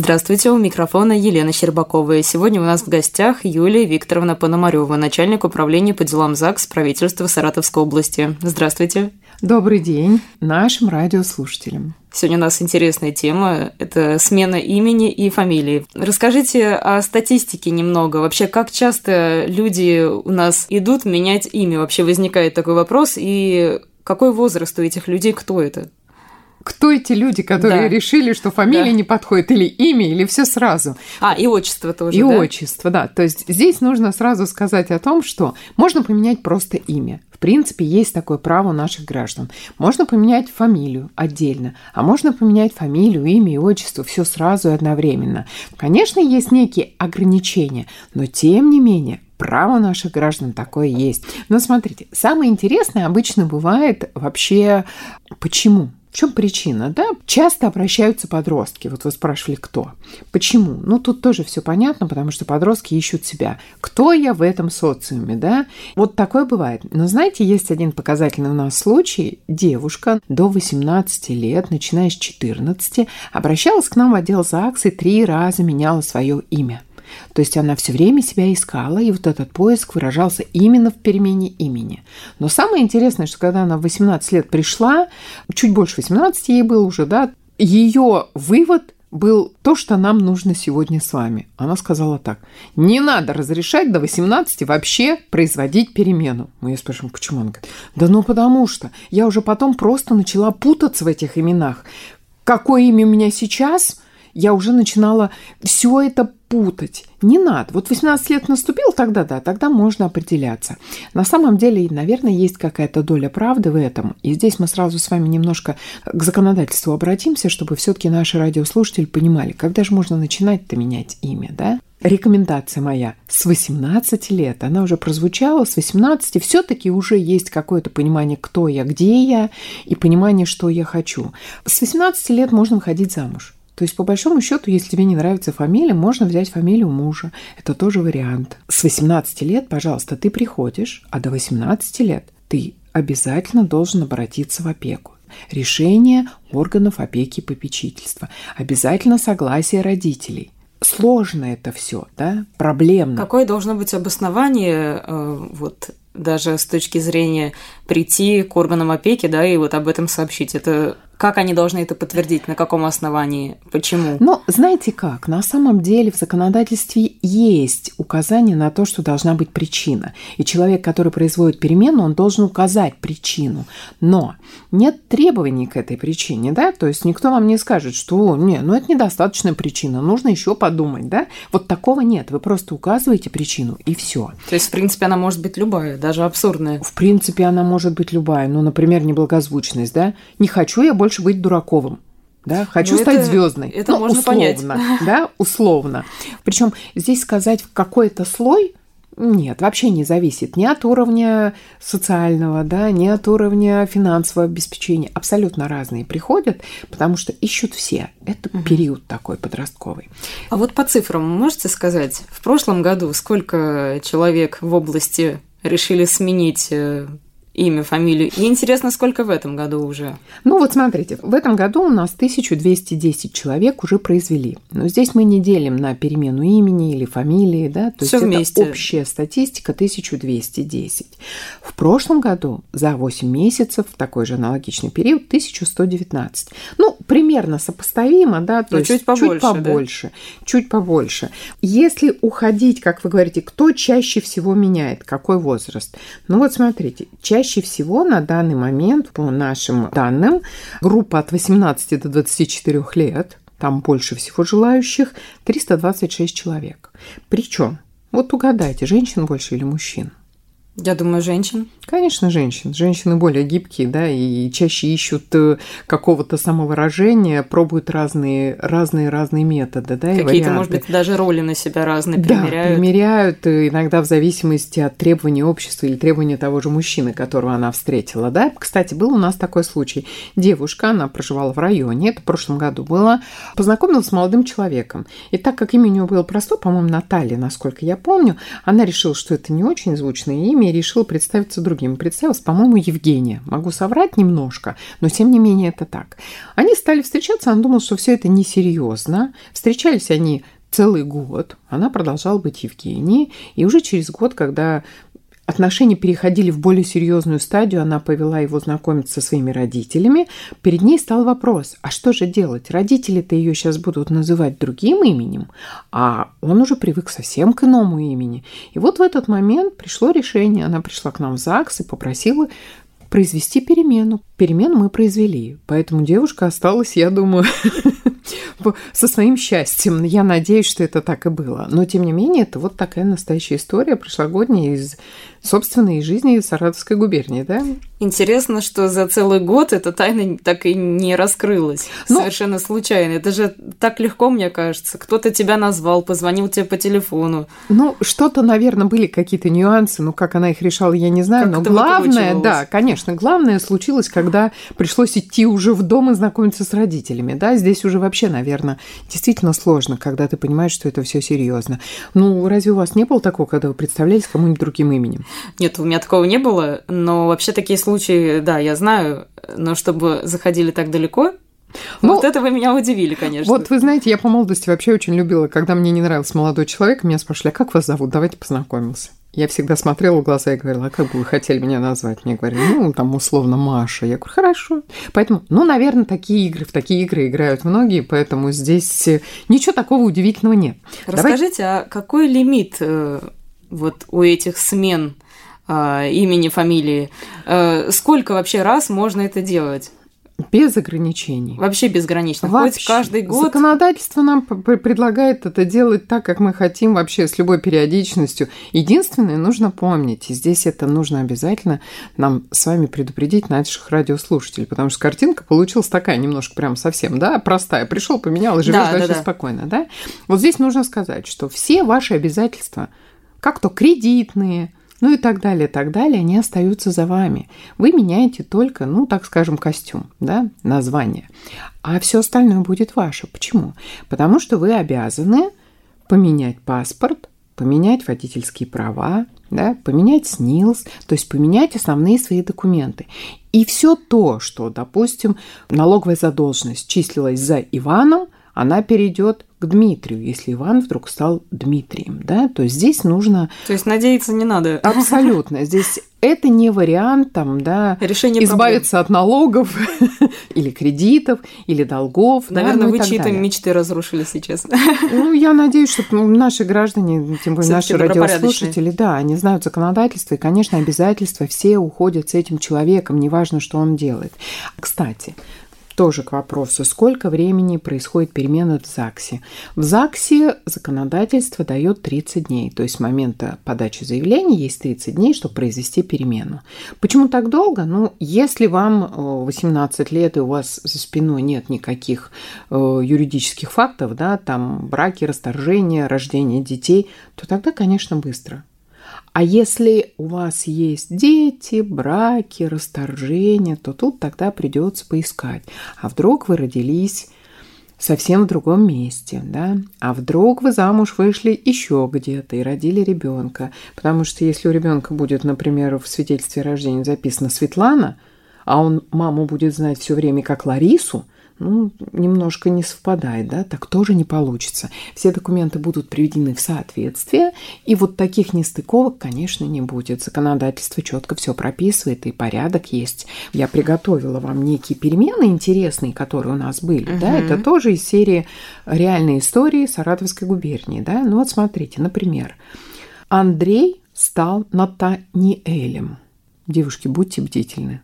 Здравствуйте, у микрофона Елена Щербакова. И сегодня у нас в гостях Юлия Викторовна Пономарева, начальник управления по делам ЗАГС правительства Саратовской области. Здравствуйте. Добрый день нашим радиослушателям. Сегодня у нас интересная тема – это смена имени и фамилии. Расскажите о статистике немного. Вообще, как часто люди у нас идут менять имя? Вообще возникает такой вопрос. И какой возраст у этих людей, кто это? Кто эти люди, которые да. решили, что фамилия да. не подходит, или имя, или все сразу. А, и отчество тоже. И да? отчество, да. То есть здесь нужно сразу сказать о том, что можно поменять просто имя. В принципе, есть такое право у наших граждан. Можно поменять фамилию отдельно, а можно поменять фамилию, имя и отчество все сразу и одновременно. Конечно, есть некие ограничения, но тем не менее Право наших граждан такое есть. Но смотрите, самое интересное обычно бывает вообще почему? В чем причина? Да, часто обращаются подростки. Вот вы спрашивали, кто. Почему? Ну, тут тоже все понятно, потому что подростки ищут себя. Кто я в этом социуме, да? Вот такое бывает. Но знаете, есть один показательный у нас случай. Девушка до 18 лет, начиная с 14, обращалась к нам в отдел ЗАГС и три раза меняла свое имя. То есть она все время себя искала, и вот этот поиск выражался именно в перемене имени. Но самое интересное, что когда она в 18 лет пришла, чуть больше 18 ей было уже, да, ее вывод был то, что нам нужно сегодня с вами. Она сказала так. Не надо разрешать до 18 вообще производить перемену. Мы ее спрашиваем, почему? Она говорит, да ну потому что я уже потом просто начала путаться в этих именах. Какое имя у меня сейчас – я уже начинала все это путать. Не надо. Вот 18 лет наступил, тогда да, тогда можно определяться. На самом деле, наверное, есть какая-то доля правды в этом. И здесь мы сразу с вами немножко к законодательству обратимся, чтобы все-таки наши радиослушатели понимали, когда же можно начинать-то менять имя, да? Рекомендация моя с 18 лет, она уже прозвучала, с 18 все-таки уже есть какое-то понимание, кто я, где я, и понимание, что я хочу. С 18 лет можно выходить замуж. То есть, по большому счету, если тебе не нравится фамилия, можно взять фамилию мужа. Это тоже вариант. С 18 лет, пожалуйста, ты приходишь, а до 18 лет ты обязательно должен обратиться в опеку. Решение органов опеки и попечительства. Обязательно согласие родителей. Сложно это все, да, проблемно. Какое должно быть обоснование э, вот даже с точки зрения прийти к органам опеки, да, и вот об этом сообщить. Это как они должны это подтвердить? На каком основании? Почему? Ну, знаете как? На самом деле в законодательстве есть указание на то, что должна быть причина. И человек, который производит перемену, он должен указать причину. Но нет требований к этой причине, да? То есть никто вам не скажет, что не, ну это недостаточная причина, нужно еще подумать, да? Вот такого нет. Вы просто указываете причину и все. То есть, в принципе, она может быть любая, даже абсурдная. В принципе, она может быть любая. Ну, например, неблагозвучность, да? Не хочу я больше быть дураковым. Да, хочу ну, стать звездной. Это ну, можно условно, понять. Да, условно. Причем здесь сказать в какой-то слой нет, вообще не зависит ни от уровня социального, да, ни от уровня финансового обеспечения. Абсолютно разные приходят, потому что ищут все. Это угу. период такой подростковый. А вот по цифрам можете сказать, в прошлом году сколько человек в области решили сменить э, имя, фамилию. И интересно, сколько в этом году уже? Ну вот смотрите, в этом году у нас 1210 человек уже произвели. Но здесь мы не делим на перемену имени или фамилии, да, то Всё есть вместе. это общая статистика 1210. В прошлом году за 8 месяцев, в такой же аналогичный период, 1119. Ну, примерно сопоставимо, да, то Но есть чуть побольше, чуть побольше, да? чуть побольше. Если уходить, как вы говорите, кто чаще всего меняет, какой возраст? Ну вот смотрите, чаще Чаще всего на данный момент, по нашим данным, группа от 18 до 24 лет, там больше всего желающих, 326 человек. Причем, вот угадайте, женщин больше или мужчин? Я думаю, женщин. Конечно, женщин. Женщины более гибкие, да, и чаще ищут э, какого-то самовыражения, пробуют разные, разные, разные методы, да, Какие-то, может быть, даже роли на себя разные примеряют. Да, примеряют, э, иногда в зависимости от требований общества или требований того же мужчины, которого она встретила, да. Кстати, был у нас такой случай. Девушка, она проживала в районе, это в прошлом году было, познакомилась с молодым человеком. И так как имя у нее было простое, по-моему, Наталья, насколько я помню, она решила, что это не очень звучное имя, свидания и решила представиться другим. Представилась, по-моему, Евгения. Могу соврать немножко, но тем не менее это так. Они стали встречаться, она думала, что все это несерьезно. Встречались они целый год. Она продолжала быть Евгенией. И уже через год, когда Отношения переходили в более серьезную стадию, она повела его знакомиться со своими родителями. Перед ней стал вопрос, а что же делать? Родители-то ее сейчас будут называть другим именем, а он уже привык совсем к иному имени. И вот в этот момент пришло решение. Она пришла к нам в ЗАГС и попросила произвести перемену. Перемену мы произвели, поэтому девушка осталась, я думаю, со своим счастьем. Я надеюсь, что это так и было. Но, тем не менее, это вот такая настоящая история прошлогодняя из собственной жизни Саратовской губернии, да? Интересно, что за целый год эта тайна так и не раскрылась. Ну, Совершенно случайно. Это же так легко, мне кажется. Кто-то тебя назвал, позвонил тебе по телефону. Ну, что-то, наверное, были какие-то нюансы. Ну, как она их решала, я не знаю. Как но главное, да, конечно, главное случилось, когда пришлось идти уже в дом и знакомиться с родителями. Да, здесь уже вообще, наверное, действительно сложно, когда ты понимаешь, что это все серьезно. Ну, разве у вас не было такого, когда вы представлялись кому-нибудь другим именем? Нет, у меня такого не было, но вообще такие случаи, да, я знаю, но чтобы заходили так далеко, ну, вот это вы меня удивили, конечно. Вот вы знаете, я по молодости вообще очень любила, когда мне не нравился молодой человек, меня спрашивали, а как вас зовут? Давайте познакомимся. Я всегда смотрела в глаза и говорила, а как бы вы хотели меня назвать? Мне говорили, ну, там, условно, Маша. Я говорю, хорошо. Поэтому, ну, наверное, такие игры, в такие игры играют многие, поэтому здесь э, ничего такого удивительного нет. Расскажите, Давай... а какой лимит э, вот у этих смен э, имени, фамилии. Э, сколько вообще раз можно это делать? Без ограничений. Вообще безгранично. Вообще. Хоть каждый год. Законодательство нам предлагает это делать так, как мы хотим, вообще с любой периодичностью. Единственное, нужно помнить, и здесь это нужно обязательно нам с вами предупредить наших радиослушателей, потому что картинка получилась такая немножко прям совсем, да, простая. Пришел, поменял и живешь да, дальше да, да. спокойно, да. Вот здесь нужно сказать, что все ваши обязательства, как то кредитные, ну и так далее, так далее, они остаются за вами. Вы меняете только, ну, так скажем, костюм, да, название. А все остальное будет ваше. Почему? Потому что вы обязаны поменять паспорт, поменять водительские права, да, поменять СНИЛС, то есть поменять основные свои документы. И все то, что, допустим, налоговая задолженность числилась за Иваном, она перейдет к Дмитрию, если Иван вдруг стал Дмитрием, да, то здесь нужно... То есть надеяться не надо. Абсолютно. Здесь это не вариант, там, да, Решение избавиться проблем. от налогов или кредитов, или долгов. Наверное, да, ну вы чьи-то мечты разрушили сейчас. Ну, я надеюсь, что ну, наши граждане, тем более наши радиослушатели, да, они знают законодательство, и, конечно, обязательства все уходят с этим человеком, неважно, что он делает. Кстати, тоже к вопросу, сколько времени происходит перемена в ЗАГСе. В ЗАГСе законодательство дает 30 дней, то есть с момента подачи заявления есть 30 дней, чтобы произвести перемену. Почему так долго? Ну, если вам 18 э, лет и у вас за спиной нет никаких э, юридических фактов, да, там браки, расторжения, рождение детей, то тогда, конечно, быстро. А если у вас есть дети, браки, расторжения, то тут тогда придется поискать. А вдруг вы родились совсем в другом месте, да? А вдруг вы замуж вышли еще где-то и родили ребенка? Потому что если у ребенка будет, например, в свидетельстве о рождении записано Светлана, а он маму будет знать все время как Ларису, ну, немножко не совпадает, да, так тоже не получится. Все документы будут приведены в соответствие, и вот таких нестыковок, конечно, не будет. Законодательство четко все прописывает, и порядок есть. Я приготовила вам некие перемены интересные, которые у нас были, угу. да, это тоже из серии реальной истории Саратовской губернии, да. Ну вот смотрите, например, Андрей стал Натаниэлем. Девушки, будьте бдительны.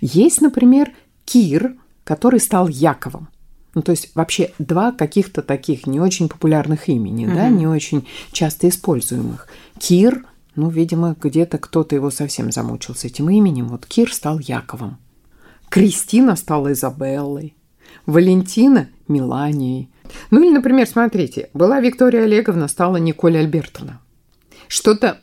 Есть, например, Кир – который стал Яковом. Ну, то есть вообще два каких-то таких не очень популярных имени, mm-hmm. да, не очень часто используемых. Кир, ну, видимо, где-то кто-то его совсем замучил с этим именем. Вот Кир стал Яковом. Кристина стала Изабеллой. Валентина – Миланией. Ну или, например, смотрите, была Виктория Олеговна, стала Николь Альбертовна. Что-то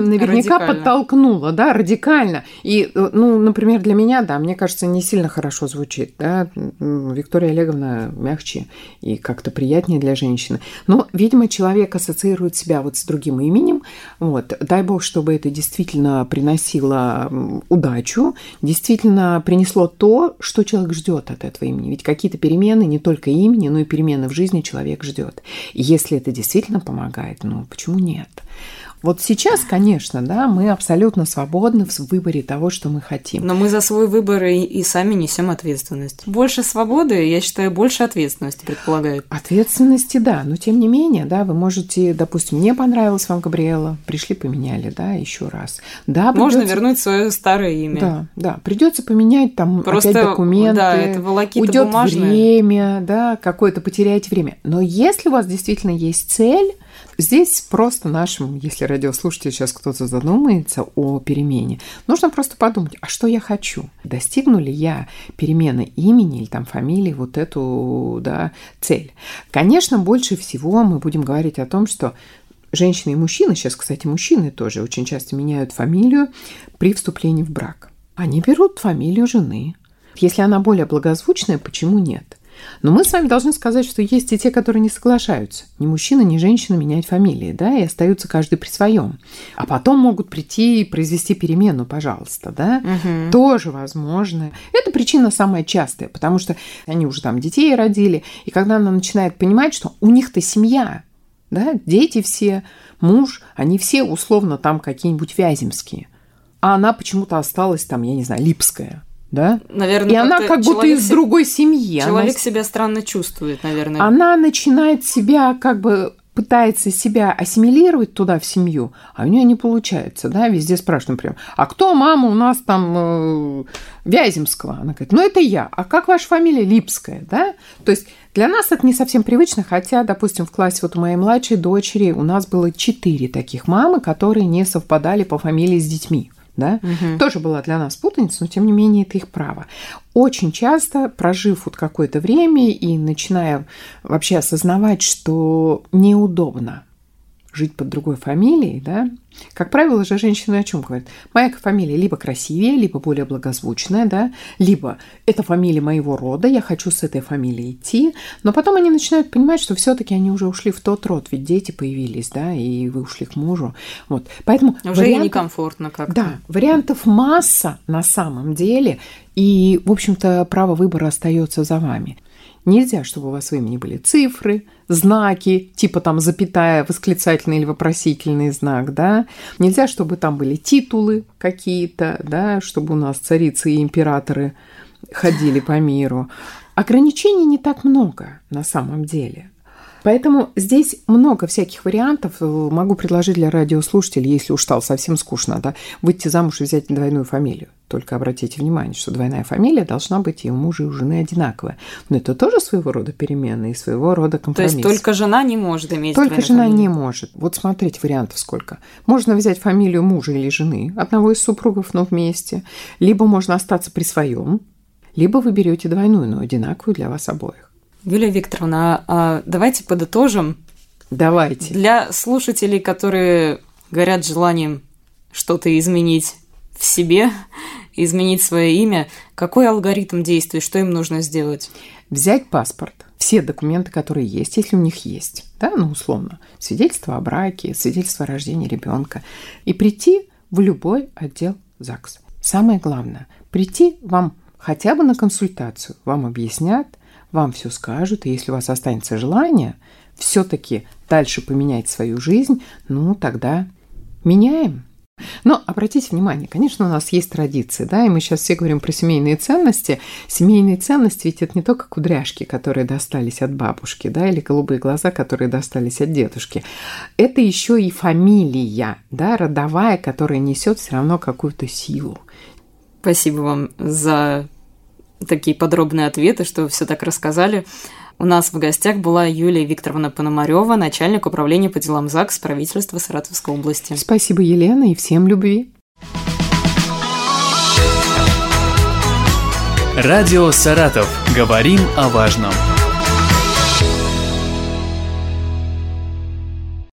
наверняка подтолкнуло, да, радикально. И, э, ну, например, для меня, да, мне кажется, не сильно хорошо звучит, да, Виктория Олеговна мягче и как-то приятнее для женщины. Но, видимо, человек ассоциирует себя вот с другим именем, вот, дай бог, чтобы это действительно приносило удачу, действительно принесло то, что человек ждет от этого имени. Ведь какие-то перемены не только имени, но и перемены в жизни человек ждет. И если это действительно помогает, ну, почему нет? Вот сейчас, конечно, да, мы абсолютно свободны в выборе того, что мы хотим. Но мы за свой выбор и, и сами несем ответственность. Больше свободы, я считаю, больше ответственности предполагает. Ответственности, да, но тем не менее, да, вы можете, допустим, мне понравилось вам Габриэла, пришли, поменяли, да, еще раз. Да, придется... Можно вернуть свое старое имя. Да, да, придется поменять там Просто, опять документы. Да, это уйдет время, да, какое-то потеряете время. Но если у вас действительно есть цель, Здесь просто нашим, если радиослушатель сейчас кто-то задумается о перемене, нужно просто подумать, а что я хочу? Достигну ли я перемены имени или там фамилии вот эту да, цель? Конечно, больше всего мы будем говорить о том, что женщины и мужчины, сейчас, кстати, мужчины тоже очень часто меняют фамилию при вступлении в брак. Они берут фамилию жены. Если она более благозвучная, почему нет? Но мы с вами должны сказать, что есть и те, которые не соглашаются. Ни мужчина, ни женщина менять фамилии, да, и остаются каждый при своем. А потом могут прийти и произвести перемену, пожалуйста, да. Угу. Тоже возможно. Это причина самая частая, потому что они уже там детей родили, и когда она начинает понимать, что у них-то семья, да, дети все, муж, они все условно там какие-нибудь вяземские. А она почему-то осталась там, я не знаю, липская да? Наверное, и она как будто из се... другой семьи. Человек она... себя странно чувствует, наверное. Она начинает себя как бы пытается себя ассимилировать туда в семью, а у нее не получается, да, везде спрашивают, например, а кто мама у нас там э, Вяземского? Она говорит, ну это я, а как ваша фамилия Липская, да? То есть для нас это не совсем привычно, хотя, допустим, в классе вот у моей младшей дочери у нас было четыре таких мамы, которые не совпадали по фамилии с детьми да, угу. тоже была для нас путаница, но тем не менее это их право. Очень часто, прожив вот какое-то время и начиная вообще осознавать, что неудобно жить под другой фамилией, да, как правило же женщины о чем говорят? Моя фамилия либо красивее, либо более благозвучная, да, либо это фамилия моего рода, я хочу с этой фамилией идти, но потом они начинают понимать, что все-таки они уже ушли в тот род, ведь дети появились, да, и вы ушли к мужу, вот, поэтому уже вариантов, некомфортно как-то. Да, вариантов масса на самом деле, и в общем-то право выбора остается за вами. Нельзя, чтобы у вас в имени были цифры, знаки, типа там запятая, восклицательный или вопросительный знак, да. Нельзя, чтобы там были титулы какие-то, да, чтобы у нас царицы и императоры ходили по миру. Ограничений не так много на самом деле. Поэтому здесь много всяких вариантов. Могу предложить для радиослушателей, если уж стало совсем скучно, да, выйти замуж и взять двойную фамилию. Только обратите внимание, что двойная фамилия должна быть и у мужа, и у жены одинаковая. Но это тоже своего рода перемена и своего рода компромисс. То есть только жена не может иметь Только жена фамилию. не может. Вот смотрите, вариантов сколько. Можно взять фамилию мужа или жены, одного из супругов, но вместе. Либо можно остаться при своем, либо вы берете двойную, но одинаковую для вас обоих. Юлия Викторовна, а давайте подытожим. Давайте. Для слушателей, которые горят желанием что-то изменить в себе, изменить свое имя, какой алгоритм действий, что им нужно сделать? Взять паспорт, все документы, которые есть, если у них есть, да, ну условно, свидетельство о браке, свидетельство о рождении ребенка, и прийти в любой отдел ЗАГС. Самое главное, прийти вам хотя бы на консультацию, вам объяснят, вам все скажут, и если у вас останется желание все-таки дальше поменять свою жизнь, ну тогда меняем. Но обратите внимание, конечно, у нас есть традиции, да, и мы сейчас все говорим про семейные ценности. Семейные ценности ведь это не только кудряшки, которые достались от бабушки, да, или голубые глаза, которые достались от дедушки. Это еще и фамилия, да, родовая, которая несет все равно какую-то силу. Спасибо вам за такие подробные ответы, что вы все так рассказали. У нас в гостях была Юлия Викторовна Пономарева, начальник управления по делам ЗАГС правительства Саратовской области. Спасибо, Елена, и всем любви. Радио «Саратов». Говорим о важном.